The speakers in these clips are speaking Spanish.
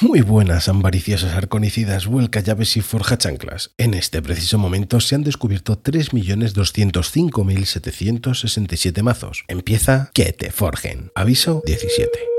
Muy buenas, ambariciosas arconicidas, vuelca llaves y forja chanclas. En este preciso momento se han descubierto 3.205.767 mazos. Empieza que te forjen. Aviso 17.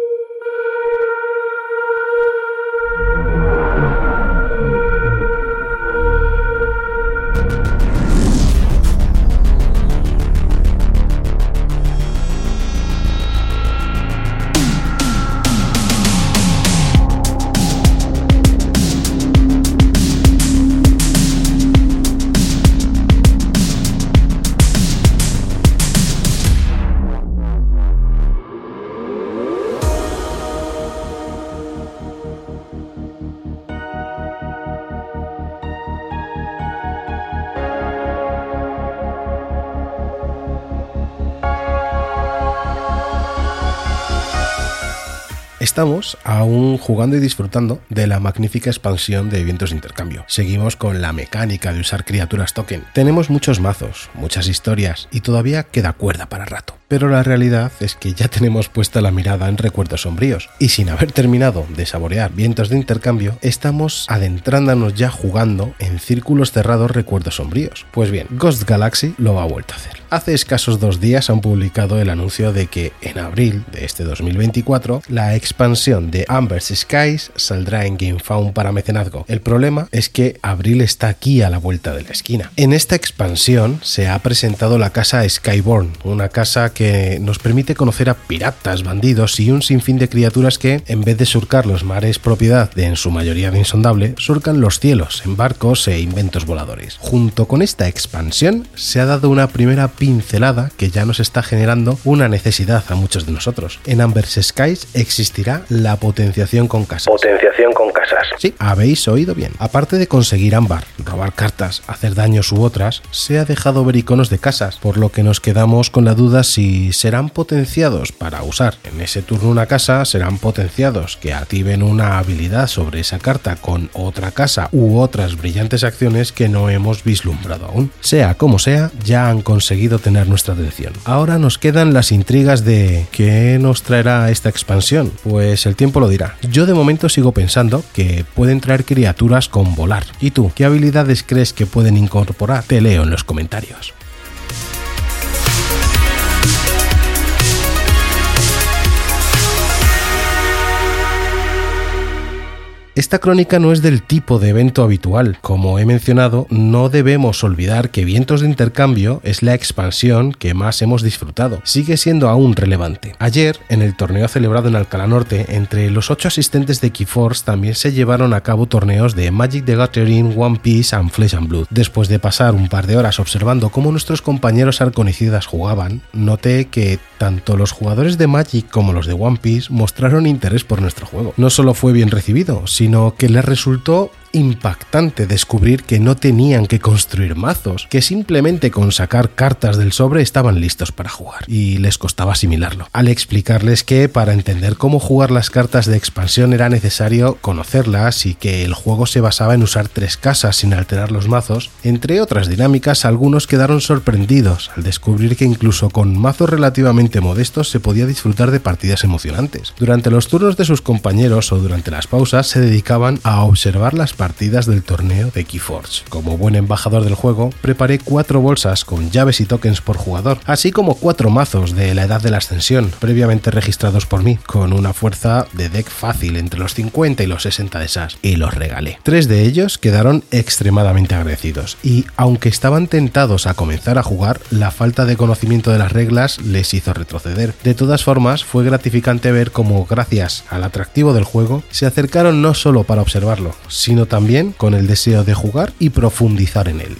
Estamos aún jugando y disfrutando de la magnífica expansión de eventos de intercambio. Seguimos con la mecánica de usar criaturas token. Tenemos muchos mazos, muchas historias y todavía queda cuerda para rato. Pero la realidad es que ya tenemos puesta la mirada en recuerdos sombríos y sin haber terminado de saborear vientos de intercambio, estamos adentrándonos ya jugando en círculos cerrados recuerdos sombríos. Pues bien, Ghost Galaxy lo ha vuelto a hacer. Hace escasos dos días han publicado el anuncio de que en abril de este 2024 la expansión de Amber's Skies saldrá en GameFound para mecenazgo. El problema es que abril está aquí a la vuelta de la esquina. En esta expansión se ha presentado la casa Skyborn, una casa que nos permite conocer a piratas, bandidos y un sinfín de criaturas que, en vez de surcar los mares propiedad de en su mayoría de insondable, surcan los cielos en barcos e inventos voladores. Junto con esta expansión se ha dado una primera pincelada que ya nos está generando una necesidad a muchos de nosotros. En Amber's Skies existirá la potenciación con casas. Potenciación con casas. Sí, habéis oído bien. Aparte de conseguir ámbar, robar cartas, hacer daños u otras, se ha dejado ver iconos de casas, por lo que nos quedamos con la duda si serán potenciados para usar en ese turno una casa, serán potenciados que activen una habilidad sobre esa carta con otra casa u otras brillantes acciones que no hemos vislumbrado aún. Sea como sea, ya han conseguido tener nuestra atención. Ahora nos quedan las intrigas de ¿qué nos traerá esta expansión? Pues el tiempo lo dirá. Yo de momento sigo pensando que pueden traer criaturas con volar. ¿Y tú? ¿Qué habilidades crees que pueden incorporar? Te leo en los comentarios. Esta crónica no es del tipo de evento habitual. Como he mencionado, no debemos olvidar que Vientos de Intercambio es la expansión que más hemos disfrutado. Sigue siendo aún relevante. Ayer, en el torneo celebrado en Alcalá Norte, entre los ocho asistentes de Keyforce también se llevaron a cabo torneos de Magic the Gathering, One Piece and Flesh and Blood. Después de pasar un par de horas observando cómo nuestros compañeros arconicidas jugaban, noté que tanto los jugadores de Magic como los de One Piece mostraron interés por nuestro juego. No solo fue bien recibido, sino que les resultó impactante descubrir que no tenían que construir mazos, que simplemente con sacar cartas del sobre estaban listos para jugar, y les costaba asimilarlo. Al explicarles que para entender cómo jugar las cartas de expansión era necesario conocerlas y que el juego se basaba en usar tres casas sin alterar los mazos, entre otras dinámicas, algunos quedaron sorprendidos al descubrir que incluso con mazos relativamente modestos se podía disfrutar de partidas emocionantes. Durante los turnos de sus compañeros o durante las pausas se dedicaban a observar las partidas del torneo de Keyforge. Como buen embajador del juego, preparé cuatro bolsas con llaves y tokens por jugador, así como cuatro mazos de la edad de la ascensión, previamente registrados por mí, con una fuerza de deck fácil entre los 50 y los 60 de SAS, y los regalé. Tres de ellos quedaron extremadamente agradecidos, y aunque estaban tentados a comenzar a jugar, la falta de conocimiento de las reglas les hizo retroceder. De todas formas, fue gratificante ver cómo, gracias al atractivo del juego, se acercaron no solo para observarlo, sino también con el deseo de jugar y profundizar en él.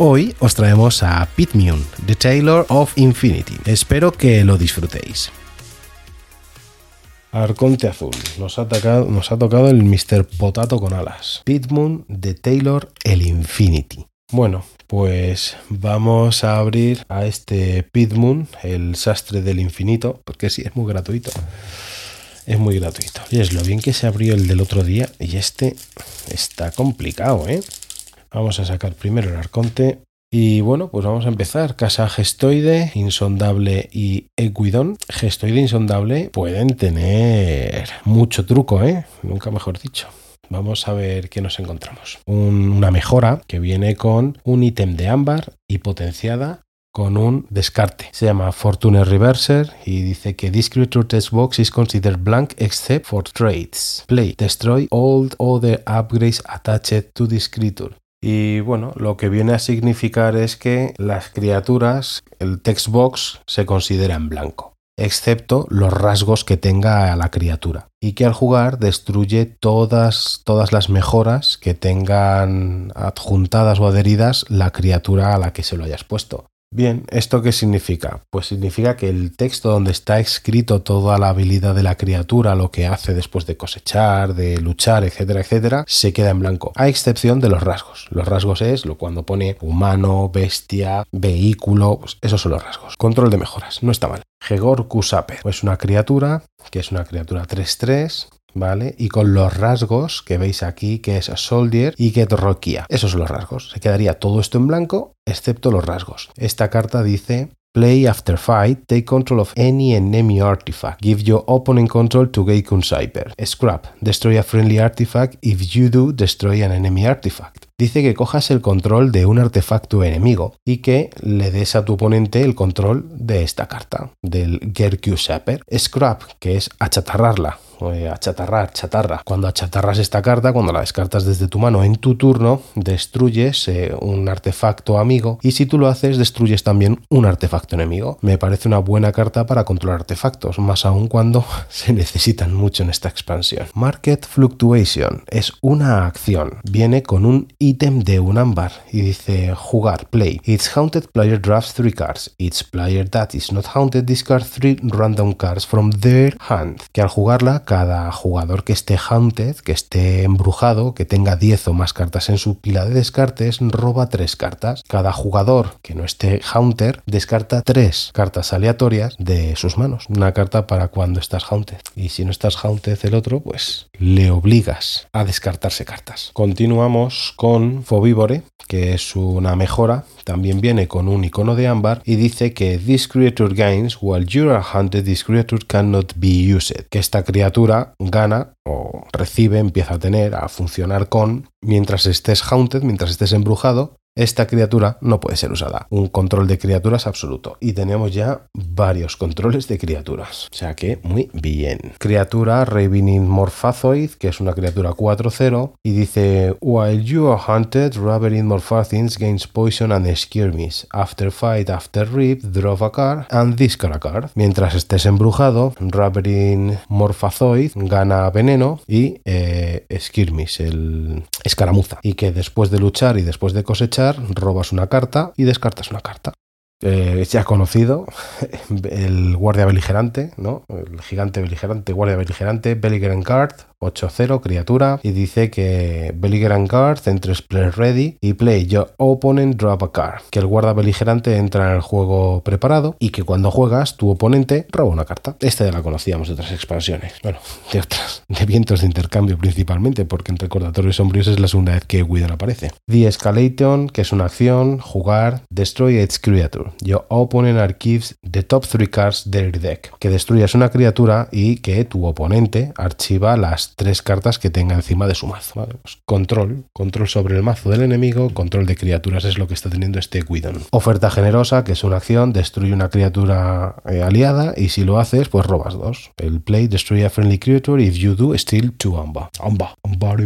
Hoy os traemos a Pitmune, The Taylor of Infinity. Espero que lo disfrutéis. Arconte azul. Nos ha, tocado, nos ha tocado el Mr. Potato con alas. Pitmoon, The Taylor, el Infinity. Bueno, pues vamos a abrir a este Pitmoon, el sastre del infinito, porque sí, es muy gratuito. Es muy gratuito. Y es lo bien que se abrió el del otro día y este está complicado, ¿eh? Vamos a sacar primero el arconte Y bueno, pues vamos a empezar. Casa gestoide, insondable y equidón. Gestoide e insondable pueden tener mucho truco, ¿eh? Nunca mejor dicho. Vamos a ver qué nos encontramos. una mejora que viene con un ítem de ámbar y potenciada con un descarte. Se llama Fortune Reverser y dice que this creature test box is considered blank except for trades. Play, destroy all other upgrades attached to this. Y bueno, lo que viene a significar es que las criaturas, el text box se considera en blanco, excepto los rasgos que tenga la criatura. Y que al jugar destruye todas, todas las mejoras que tengan adjuntadas o adheridas la criatura a la que se lo hayas puesto. Bien, ¿esto qué significa? Pues significa que el texto donde está escrito toda la habilidad de la criatura, lo que hace después de cosechar, de luchar, etcétera, etcétera, se queda en blanco, a excepción de los rasgos. Los rasgos es lo cuando pone humano, bestia, vehículo, pues esos son los rasgos. Control de mejoras, no está mal. Hegor Kusaper, pues una criatura que es una criatura 3-3 ¿vale? Y con los rasgos que veis aquí, que es Soldier y Get Rokia. Esos son los rasgos. Se quedaría todo esto en blanco, excepto los rasgos. Esta carta dice Play after fight, take control of any enemy artifact. Give your opponent control to Geikun Cyber. Scrap, destroy a friendly artifact. If you do, destroy an enemy artifact. Dice que cojas el control de un artefacto enemigo y que le des a tu oponente el control de esta carta, del Gerku Saper. Scrap, que es achatarrarla eh, achatarrar, chatarra. Cuando achatarras esta carta, cuando la descartas desde tu mano en tu turno, destruyes eh, un artefacto amigo y si tú lo haces, destruyes también un artefacto enemigo. Me parece una buena carta para controlar artefactos, más aún cuando se necesitan mucho en esta expansión. Market Fluctuation es una acción. Viene con un ítem de un ámbar y dice jugar, play. It's haunted player drafts three cards. Each player that is not haunted discards three random cards from their hand. Que al jugarla cada jugador que esté haunted, que esté embrujado, que tenga 10 o más cartas en su pila de descartes, roba 3 cartas. Cada jugador que no esté haunter descarta 3 cartas aleatorias de sus manos. Una carta para cuando estás haunted. Y si no estás haunted el otro, pues le obligas a descartarse cartas. Continuamos con Fobivore, que es una mejora. También viene con un icono de ámbar y dice que this creature gains while you are hunted, this creature cannot be used. Que esta criatura gana o recibe, empieza a tener, a funcionar con, mientras estés haunted, mientras estés embrujado, esta criatura no puede ser usada. Un control de criaturas absoluto. Y tenemos ya varios controles de criaturas. O sea que muy bien. Criatura Ravening Morphazoid, que es una criatura 4-0. Y dice: While you are hunted, Ravening Morphathins gains poison and skirmish. After fight, after rip, draw a card and discard a card. Mientras estés embrujado, Ravening Morphazoid gana veneno y eh, skirmish, el escaramuza. Y que después de luchar y después de cosechar, robas una carta y descartas una carta. Eh, ya conocido, el guardia beligerante, ¿no? El gigante beligerante, guardia beligerante, Belligerent Card, 8-0, criatura, y dice que Belligerent Card entres play ready y play your opponent drop a card, que el guarda beligerante entra en el juego preparado y que cuando juegas tu oponente roba una carta. Esta ya la conocíamos de otras expansiones, bueno, de otras, de vientos de intercambio principalmente, porque en Recordatorios Sombríos es la segunda vez que Guidan aparece. The Escalation, que es una acción, jugar, destroy its creature. Your opponent archives the top three cards their deck, que destruyas una criatura y que tu oponente archiva las tres cartas que tenga encima de su mazo. Pues control, control sobre el mazo del enemigo, control de criaturas es lo que está teniendo este Guidon. Oferta generosa, que es una acción, destruye una criatura eh, aliada y si lo haces, pues robas dos. El play, destroy a friendly creature, if you do, steal two amba. Amba, ambar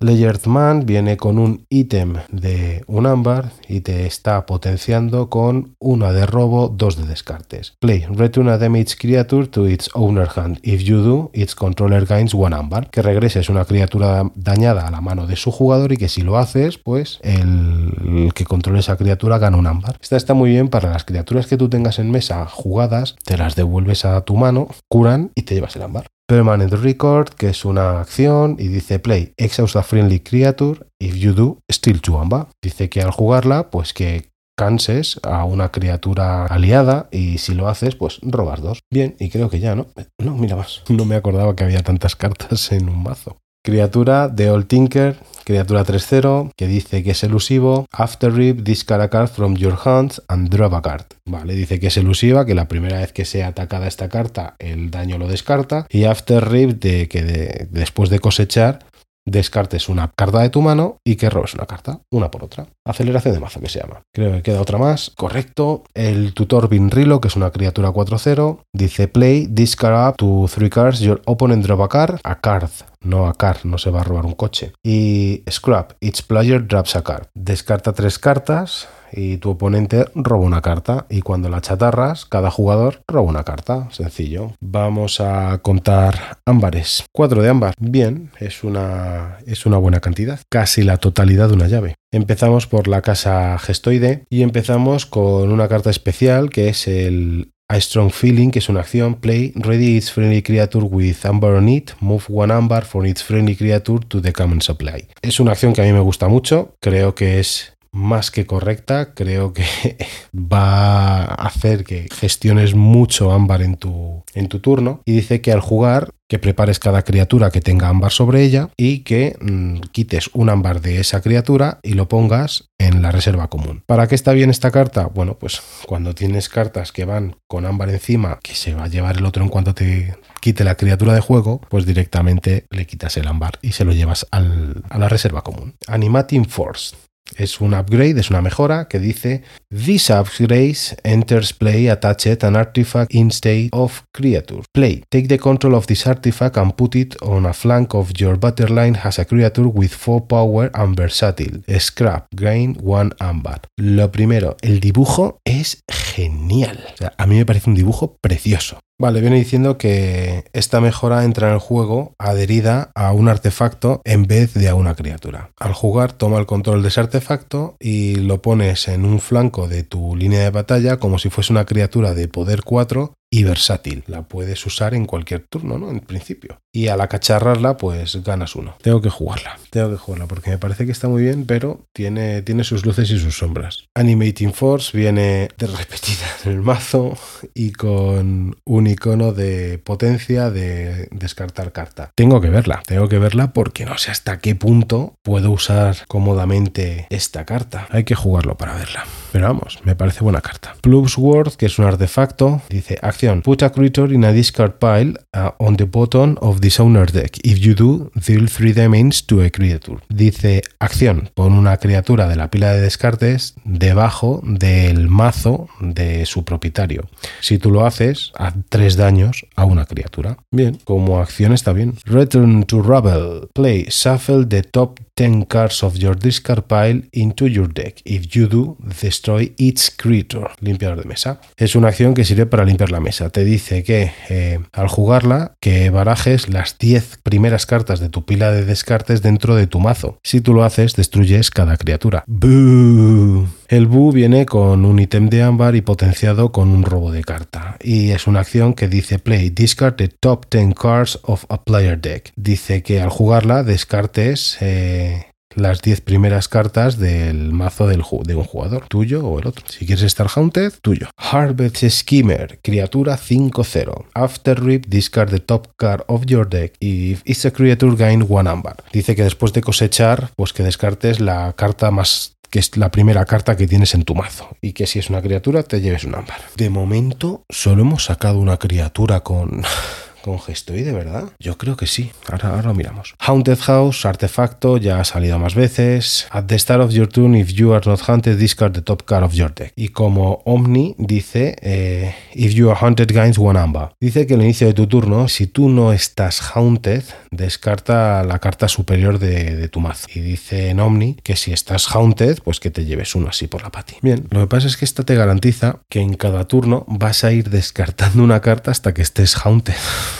Ledger Man viene con un ítem de un ámbar y te está potenciando con una de robo, dos de descartes. Play, return a damage creature to its owner hand. If you do, its controller gains one ámbar que regreses una criatura dañada a la mano de su jugador y que si lo haces, pues el, que controle esa criatura gana un ámbar. Esta está muy bien para las criaturas que tú tengas en mesa jugadas, te las devuelves a tu mano, curan y te llevas el ámbar. Permanent Record, que es una acción, y dice Play, exhaust a friendly creature, if you do, still to amba. Dice que al jugarla, pues que canses a una criatura aliada y si lo haces, pues robas dos. Bien, y creo que ya, ¿no? No, mira más. No me acordaba que había tantas cartas en un mazo. Criatura de Old Tinker, criatura 3-0, que dice que es elusivo. After rip, discard a card from your hands and drop a card. Vale, dice que es elusiva, que la primera vez que sea atacada esta carta, el daño lo descarta. Y after rip, de que después de cosechar, descartes una carta de tu mano y que robes una carta, una por otra. Aceleración de mazo que se llama. Creo que queda otra más. Correcto. El tutor Binrilo, que es una criatura 4-0, dice play, discard up to three cards, your opponent drop a card, a card. No a card, no se va a robar un coche. Y scrap, each player drops a card. Descarta tres cartas, y tu oponente roba una carta y cuando la chatarras, cada jugador roba una carta. Sencillo. Vamos a contar ámbares. Cuatro de ámbar. Bien, es una, es una buena cantidad. Casi la totalidad de una llave. Empezamos por la casa gestoide y empezamos con una carta especial que es el a Strong Feeling, que es una acción, play, ready its friendly creature with amber on it, move one amber for its friendly creature to the common supply. Es una acción que a mí me gusta mucho, creo que es más que correcta. Creo que va a hacer que gestiones mucho ámbar en tu, en tu turno. Y dice que al jugar, que prepares cada criatura que tenga ámbar sobre ella y que mm, quites un ámbar de esa criatura y lo pongas en la reserva común. ¿Para qué está bien esta carta? Bueno, pues cuando tienes cartas que van con ámbar encima, que se va a llevar el otro en cuanto te quite la criatura de juego, pues directamente le quitas el ámbar y se lo llevas a la reserva común. Animating Force. Es un upgrade, es una mejora que dice This upgrade enters play attached an artifact in state of creature. Play. Take the control of this artifact and put it on a flank of your line as a creature with 4 power and versatile. Scrap. Gain 1 amber. Lo primero, el dibujo es genial. a mí me parece un dibujo precioso. Vale, viene diciendo que esta mejora entra en el juego adherida a un artefacto en vez de a una criatura. Al jugar, toma el control de ese artefacto y lo pones en un flanco de tu línea de batalla como si fuese una criatura de poder 4 y versátil. La puedes usar en cualquier turno, ¿no? En principio. Y al acacharrarla, pues ganas uno. Tengo que jugarla. Tengo que jugarla porque me parece que está muy bien, pero tiene, tiene sus luces y sus sombras. Animating Force viene de repetida en el mazo y con un icono de potencia de descartar carta. Tengo que verla. Tengo que verla porque no sé hasta qué punto puedo usar cómodamente esta carta. Hay que jugarlo para verla. Pero vamos, me parece buena carta. Plus Word, que es un artefacto, dice Put a creature in a discard pile uh, on the bottom of this owner's deck. If you do, deal 3 damage to a creature. Dice acción. Pon una criatura de la pila de descartes debajo del mazo de su propietario. Si tú lo haces, haz 3 daños a una criatura. Bien, como acción está bien. Return to Rubble. Play. Shuffle the top 10 cards of your discard pile into your deck. If you do, destroy each creature. Limpiador de mesa. Es una acción que sirve para limpiar la mesa. Te dice que eh, al jugarla, que barajes las 10 primeras cartas de tu pila de descartes dentro de tu mazo. Si tú lo haces, destruyes cada criatura. El Bu viene con un ítem de ámbar y potenciado con un robo de carta. Y es una acción que dice play, discard the top 10 cards of a player deck. Dice que al jugarla descartes eh, las 10 primeras cartas del mazo del de un jugador, tuyo o el otro. Si quieres estar Haunted, tuyo. Harvest Skimmer, criatura 5-0. After Rip, discard the top card of your deck. If it's a creature, gain one amber. Dice que después de cosechar, pues que descartes la carta más que es la primera carta que tienes en tu mazo. Y que si es una criatura, te lleves un ámbar. De momento, solo hemos sacado una criatura con con gestoide, ¿verdad? Yo creo que sí. Ahora, lo miramos. Haunted House, artefacto, ya ha salido más veces. At the start of your turn, if you are not haunted, discard the top card of your deck. Y como Omni dice, eh, if you are haunted, gains one amber. Dice que al inicio de tu turno, si tú no estás haunted, descarta la carta superior de, tu mazo. Y dice en Omni que si estás haunted, pues que te lleves uno así por la pati. Bien, lo que pasa es que esta te garantiza que en cada turno vas a ir descartando una carta hasta que estés haunted.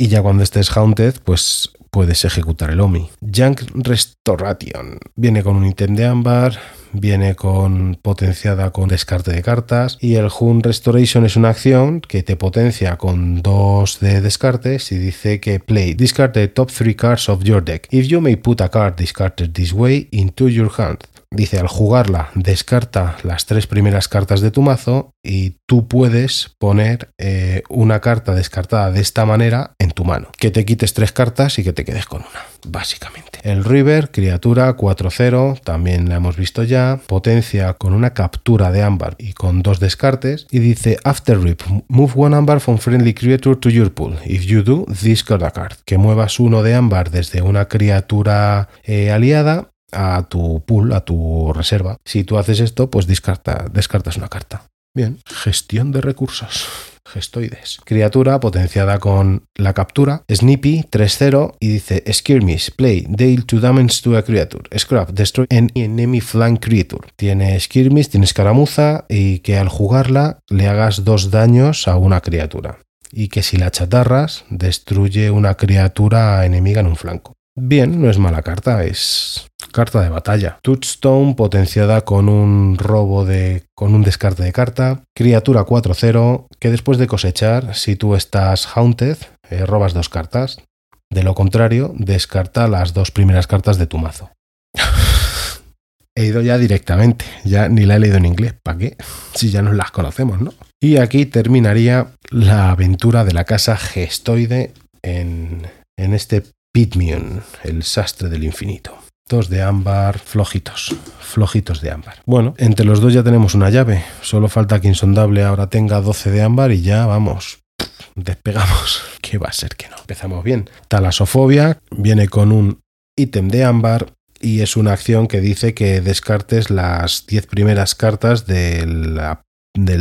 Y ya cuando estés haunted, pues puedes ejecutar el OMI. Junk Restoration. Viene con un ítem de ámbar, viene con potenciada con descarte de cartas y el Hun Restoration es una acción que te potencia con dos de descartes y dice que play discard the top three cards of your deck. If you may put a card discarded this way into your hand. Dice al jugarla descarta las tres primeras cartas de tu mazo y tú puedes poner eh, una carta descartada de esta manera en tu mano. Que te quites tres cartas y que te quedes con una, básicamente. El River, criatura 4-0, también la hemos visto ya. Potencia con una captura de ámbar y con dos descartes. Y dice, after rip, move one ámbar from friendly creature to your pool. If you do, discard a card. Que muevas uno de ámbar desde una criatura eh, aliada a tu pool, a tu reserva. Si tú haces esto, pues descartas una carta. Bien, gestión de recursos. Gestoides. Criatura potenciada con la captura. Snippy 3-0 y dice Skirmish, play, deal to damage to a creature. Scrap, destroy an enemy flank creature. Tiene Skirmish, tiene escaramuza y que al jugarla le hagas dos daños a una criatura. Y que si la chatarras, destruye una criatura enemiga en un flanco. Bien, no es mala carta, es carta de batalla. Touchstone potenciada con un robo de con un descarte de carta. Criatura 4-0 que después de cosechar, si tú estás haunted, eh, robas dos cartas. De lo contrario, descarta las dos primeras cartas de tu mazo. he ido ya directamente, ya ni la he leído en inglés, ¿para qué? Si ya nos las conocemos, ¿no? Y aquí terminaría la aventura de la casa gestoide en, en este Pitmion, el sastre del infinito. Dos de ámbar, flojitos, flojitos de ámbar. Bueno, entre los dos ya tenemos una llave. Solo falta que Insondable ahora tenga 12 de ámbar y ya vamos. Despegamos. ¿Qué va a ser que no? Empezamos bien. Talasofobia viene con un ítem de ámbar y es una acción que dice que descartes las 10 primeras cartas del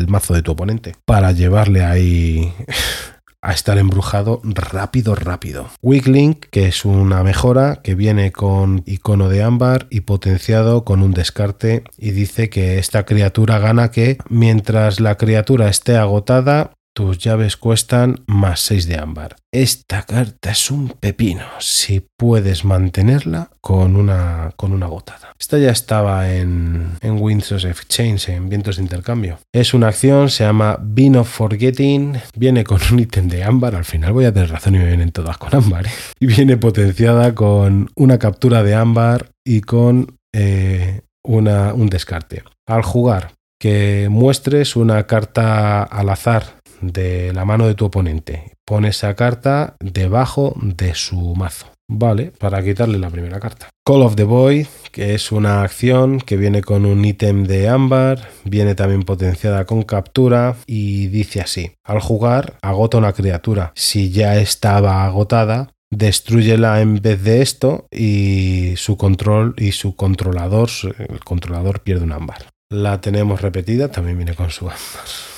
mazo de tu oponente para llevarle ahí a estar embrujado rápido, rápido. Weak Link, que es una mejora que viene con icono de ámbar y potenciado con un descarte y dice que esta criatura gana que mientras la criatura esté agotada tus llaves cuestan más 6 de ámbar. Esta carta es un pepino si puedes mantenerla con una, con una gotada. Esta ya estaba en, en Winds of Exchange, en Vientos de Intercambio. Es una acción, se llama Bean of Forgetting. Viene con un ítem de ámbar. Al final voy a tener razón y me vienen todas con ámbar. ¿eh? Y viene potenciada con una captura de ámbar y con eh, una, un descarte. Al jugar, que muestres una carta al azar de la mano de tu oponente. Pone esa carta debajo de su mazo. Vale, para quitarle la primera carta. Call of the Void, que es una acción que viene con un ítem de ámbar, viene también potenciada con captura y dice así, al jugar agota una criatura. Si ya estaba agotada, destruyela en vez de esto y su control y su controlador, el controlador pierde un ámbar. La tenemos repetida, también viene con su ámbar.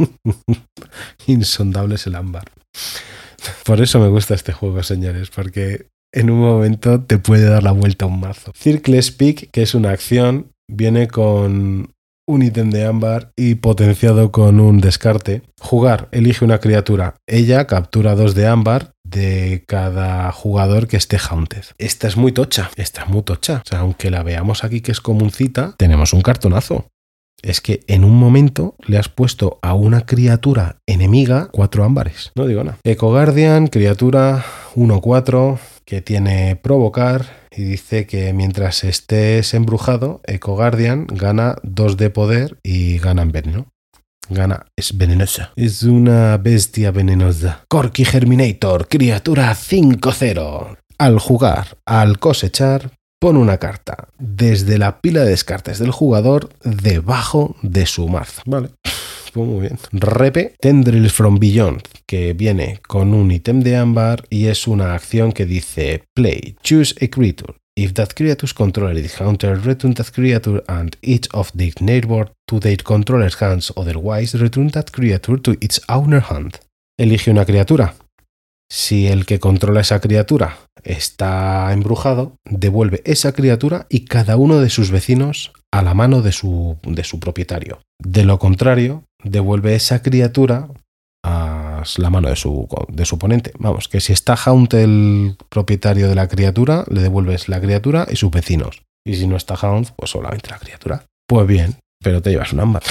Insondable es el ámbar. Por eso me gusta este juego, señores, porque en un momento te puede dar la vuelta un mazo. Circle Speak, que es una acción, viene con un ítem de ámbar y potenciado con un descarte. Jugar, elige una criatura. Ella captura dos de ámbar de cada jugador que esté haunted. Esta es muy tocha, esta es muy tocha. O sea, aunque la veamos aquí que es comuncita, tenemos un cartonazo es que en un momento le has puesto a una criatura enemiga cuatro ámbares. No digo nada. Eco Guardian, criatura 1-4 que tiene provocar y dice que mientras estés embrujado, Eco Guardian gana 2 de poder y gana en veneno. Gana, es venenosa. Es una bestia venenosa. Corky Germinator, criatura 5-0. Al jugar, al cosechar, pone una carta desde la pila de descartes del jugador debajo de su mazo. Vale. Pues muy bien. Repe Tendrils from Beyond, que viene con un ítem de ámbar y es una acción que dice Play, choose a creature. If that creature's controller is counter, return that creature and each of the neighbor to their controller's hands. Otherwise, return that creature to its owner hand. Elige una criatura. Si el que controla esa criatura está embrujado, devuelve esa criatura y cada uno de sus vecinos a la mano de su, de su propietario. De lo contrario, devuelve esa criatura a la mano de su, de su oponente. Vamos, que si está Haunt el propietario de la criatura, le devuelves la criatura y sus vecinos. Y si no está Haunt, pues solamente la criatura. Pues bien, pero te llevas un ámbar.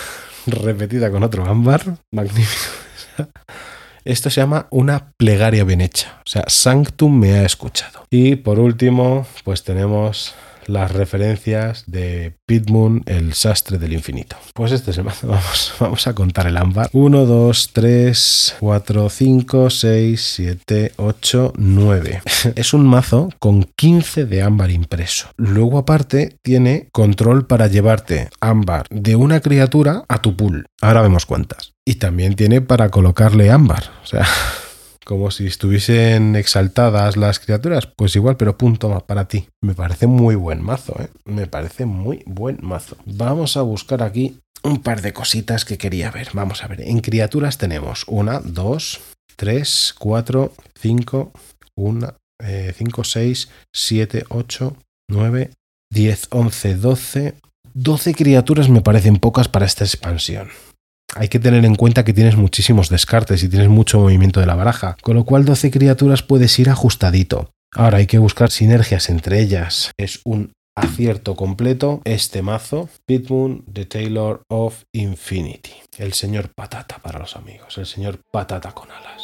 Repetida con otro ámbar. Magnífico. Esto se llama una plegaria bien hecha. O sea, Sanctum me ha escuchado. Y por último, pues tenemos las referencias de Pitmoon, el sastre del infinito. Pues es el mazo. Vamos, vamos a contar el ámbar. 1, 2, 3, 4, 5, 6, 7, 8, 9. Es un mazo con 15 de ámbar impreso. Luego aparte tiene control para llevarte ámbar de una criatura a tu pool. Ahora vemos cuántas. Y también tiene para colocarle ámbar. O sea, como si estuviesen exaltadas las criaturas, pues igual, pero punto más para ti. Me parece muy buen mazo, ¿eh? Me parece muy buen mazo. Vamos a buscar aquí un par de cositas que quería ver. Vamos a ver, en criaturas tenemos una, dos, tres, cuatro, cinco, una, eh, cinco, seis, siete, ocho, nueve, diez, once, doce. Doce criaturas me parecen pocas para esta expansión hay que tener en cuenta que tienes muchísimos descartes y tienes mucho movimiento de la baraja, con lo cual 12 criaturas puedes ir ajustadito. Ahora hay que buscar sinergias entre ellas. Es un acierto completo este mazo, Pitmoon, The Taylor of Infinity. El señor patata para los amigos, el señor patata con alas.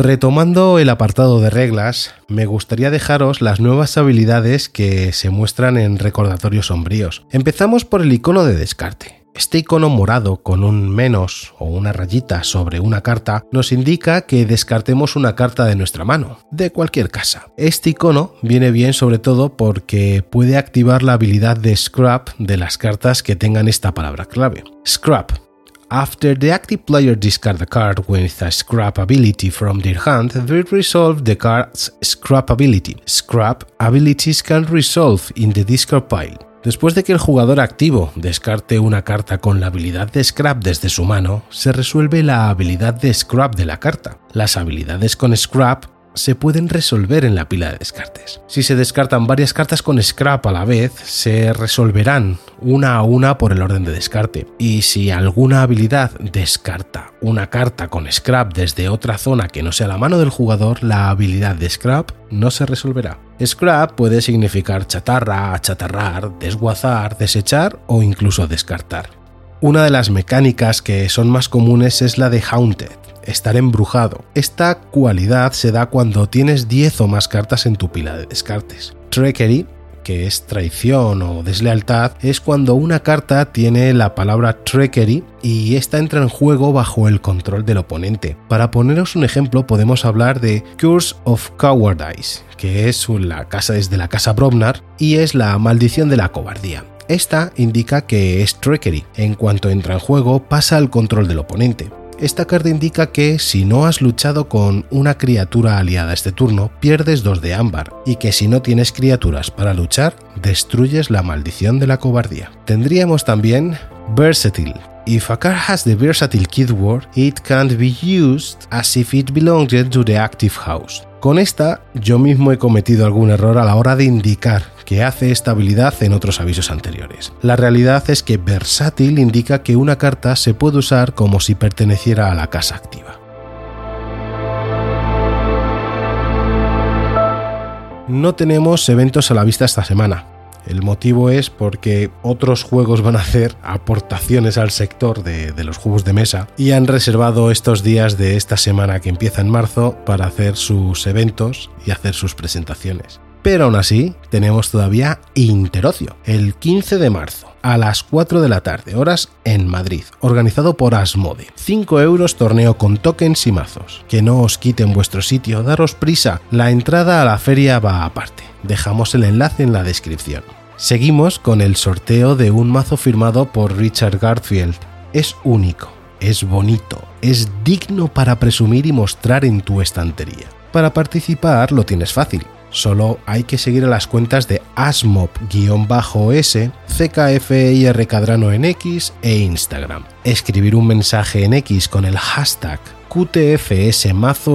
Retomando el apartado de reglas, me gustaría dejaros las nuevas habilidades que se muestran en recordatorios sombríos. Empezamos por el icono de descarte. Este icono morado con un menos o una rayita sobre una carta nos indica que descartemos una carta de nuestra mano, de cualquier casa. Este icono viene bien sobre todo porque puede activar la habilidad de Scrap de las cartas que tengan esta palabra clave. Scrap After the active player discard a card with a scrap ability from their hand, they resolve the card's scrap ability. Scrap abilities can resolve in the discard pile. Después de que el jugador activo descarte una carta con la habilidad de Scrap desde su mano, se resuelve la habilidad de Scrap de la carta. Las habilidades con Scrap se pueden resolver en la pila de descartes. Si se descartan varias cartas con scrap a la vez, se resolverán una a una por el orden de descarte. Y si alguna habilidad descarta una carta con scrap desde otra zona que no sea la mano del jugador, la habilidad de scrap no se resolverá. Scrap puede significar chatarra, achatarrar, desguazar, desechar o incluso descartar. Una de las mecánicas que son más comunes es la de Haunted, estar embrujado. Esta cualidad se da cuando tienes 10 o más cartas en tu pila de descartes. Trickery, que es traición o deslealtad, es cuando una carta tiene la palabra trickery y esta entra en juego bajo el control del oponente. Para poneros un ejemplo, podemos hablar de Curse of Cowardice, que es la casa desde la casa Brobnar y es la maldición de la cobardía. Esta indica que es trickery. En cuanto entra en juego, pasa al control del oponente. Esta carta indica que si no has luchado con una criatura aliada este turno, pierdes dos de ámbar, y que si no tienes criaturas para luchar, destruyes la maldición de la cobardía. Tendríamos también Versatile. If a card has the versatile keyword, it can't be used as if it belonged to the active house. Con esta, yo mismo he cometido algún error a la hora de indicar que hace esta habilidad en otros avisos anteriores. La realidad es que versátil indica que una carta se puede usar como si perteneciera a la casa activa. No tenemos eventos a la vista esta semana, el motivo es porque otros juegos van a hacer aportaciones al sector de, los juegos de mesa y han reservado estos días de esta semana que empieza en marzo para hacer sus eventos y hacer sus presentaciones. Pero aún así, tenemos todavía Interocio, el 15 de marzo, a las 4 de la tarde, horas en Madrid, organizado por Asmode. 5 euros torneo con tokens y mazos. Que no os quiten vuestro sitio, daros prisa, la entrada a la feria va aparte. Dejamos el enlace en la descripción. Seguimos con el sorteo de un mazo firmado por Richard Garfield. Es único, es bonito, es digno para presumir y mostrar en tu estantería. Para participar lo tienes fácil. Solo hay que seguir a las cuentas de asmop-s, CKFIR Cadrano en X e Instagram. Escribir un mensaje en X con el hashtag QTFS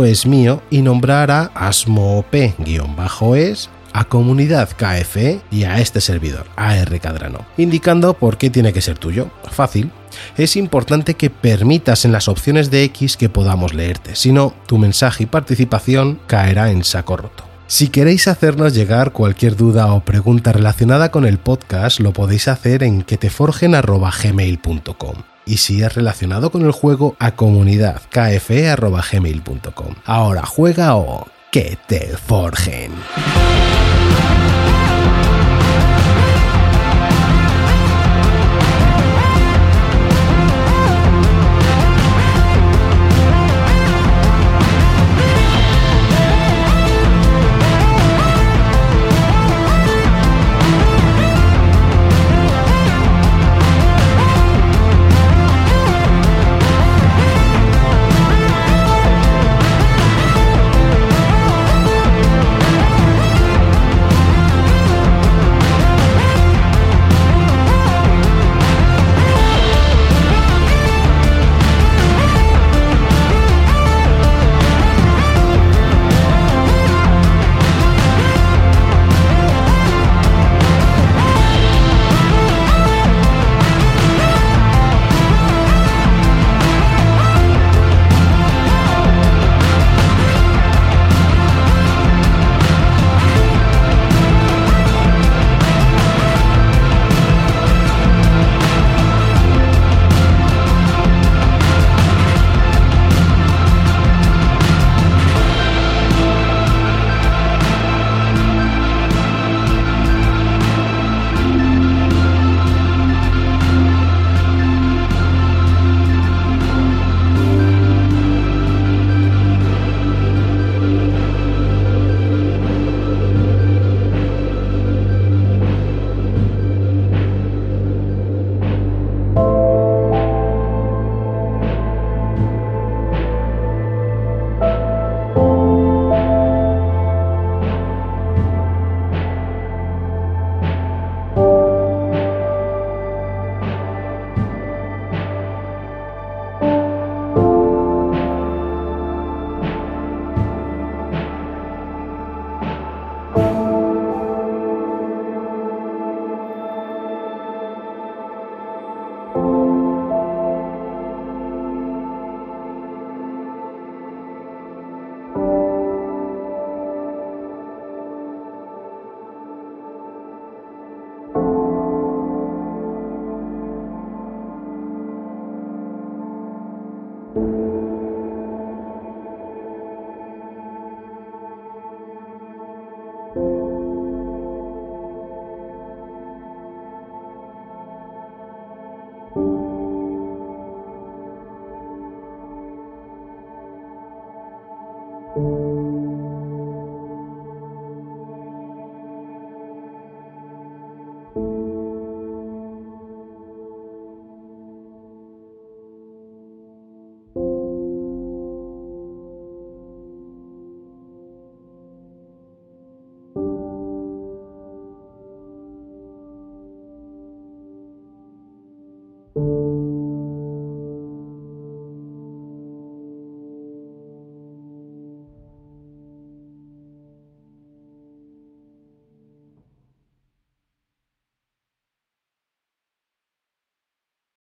es mío y nombrar a asmop-es a Comunidad KFE y a este servidor, AR Cadrano, indicando por qué tiene que ser tuyo. Fácil. Es importante que permitas en las opciones de X que podamos leerte, si no, tu mensaje y participación caerá en saco roto. Si queréis hacernos llegar cualquier duda o pregunta relacionada con el podcast, lo podéis hacer en queteforgen.gmail.com y si es relacionado con el juego a comunidad Ahora juega o que te forjen.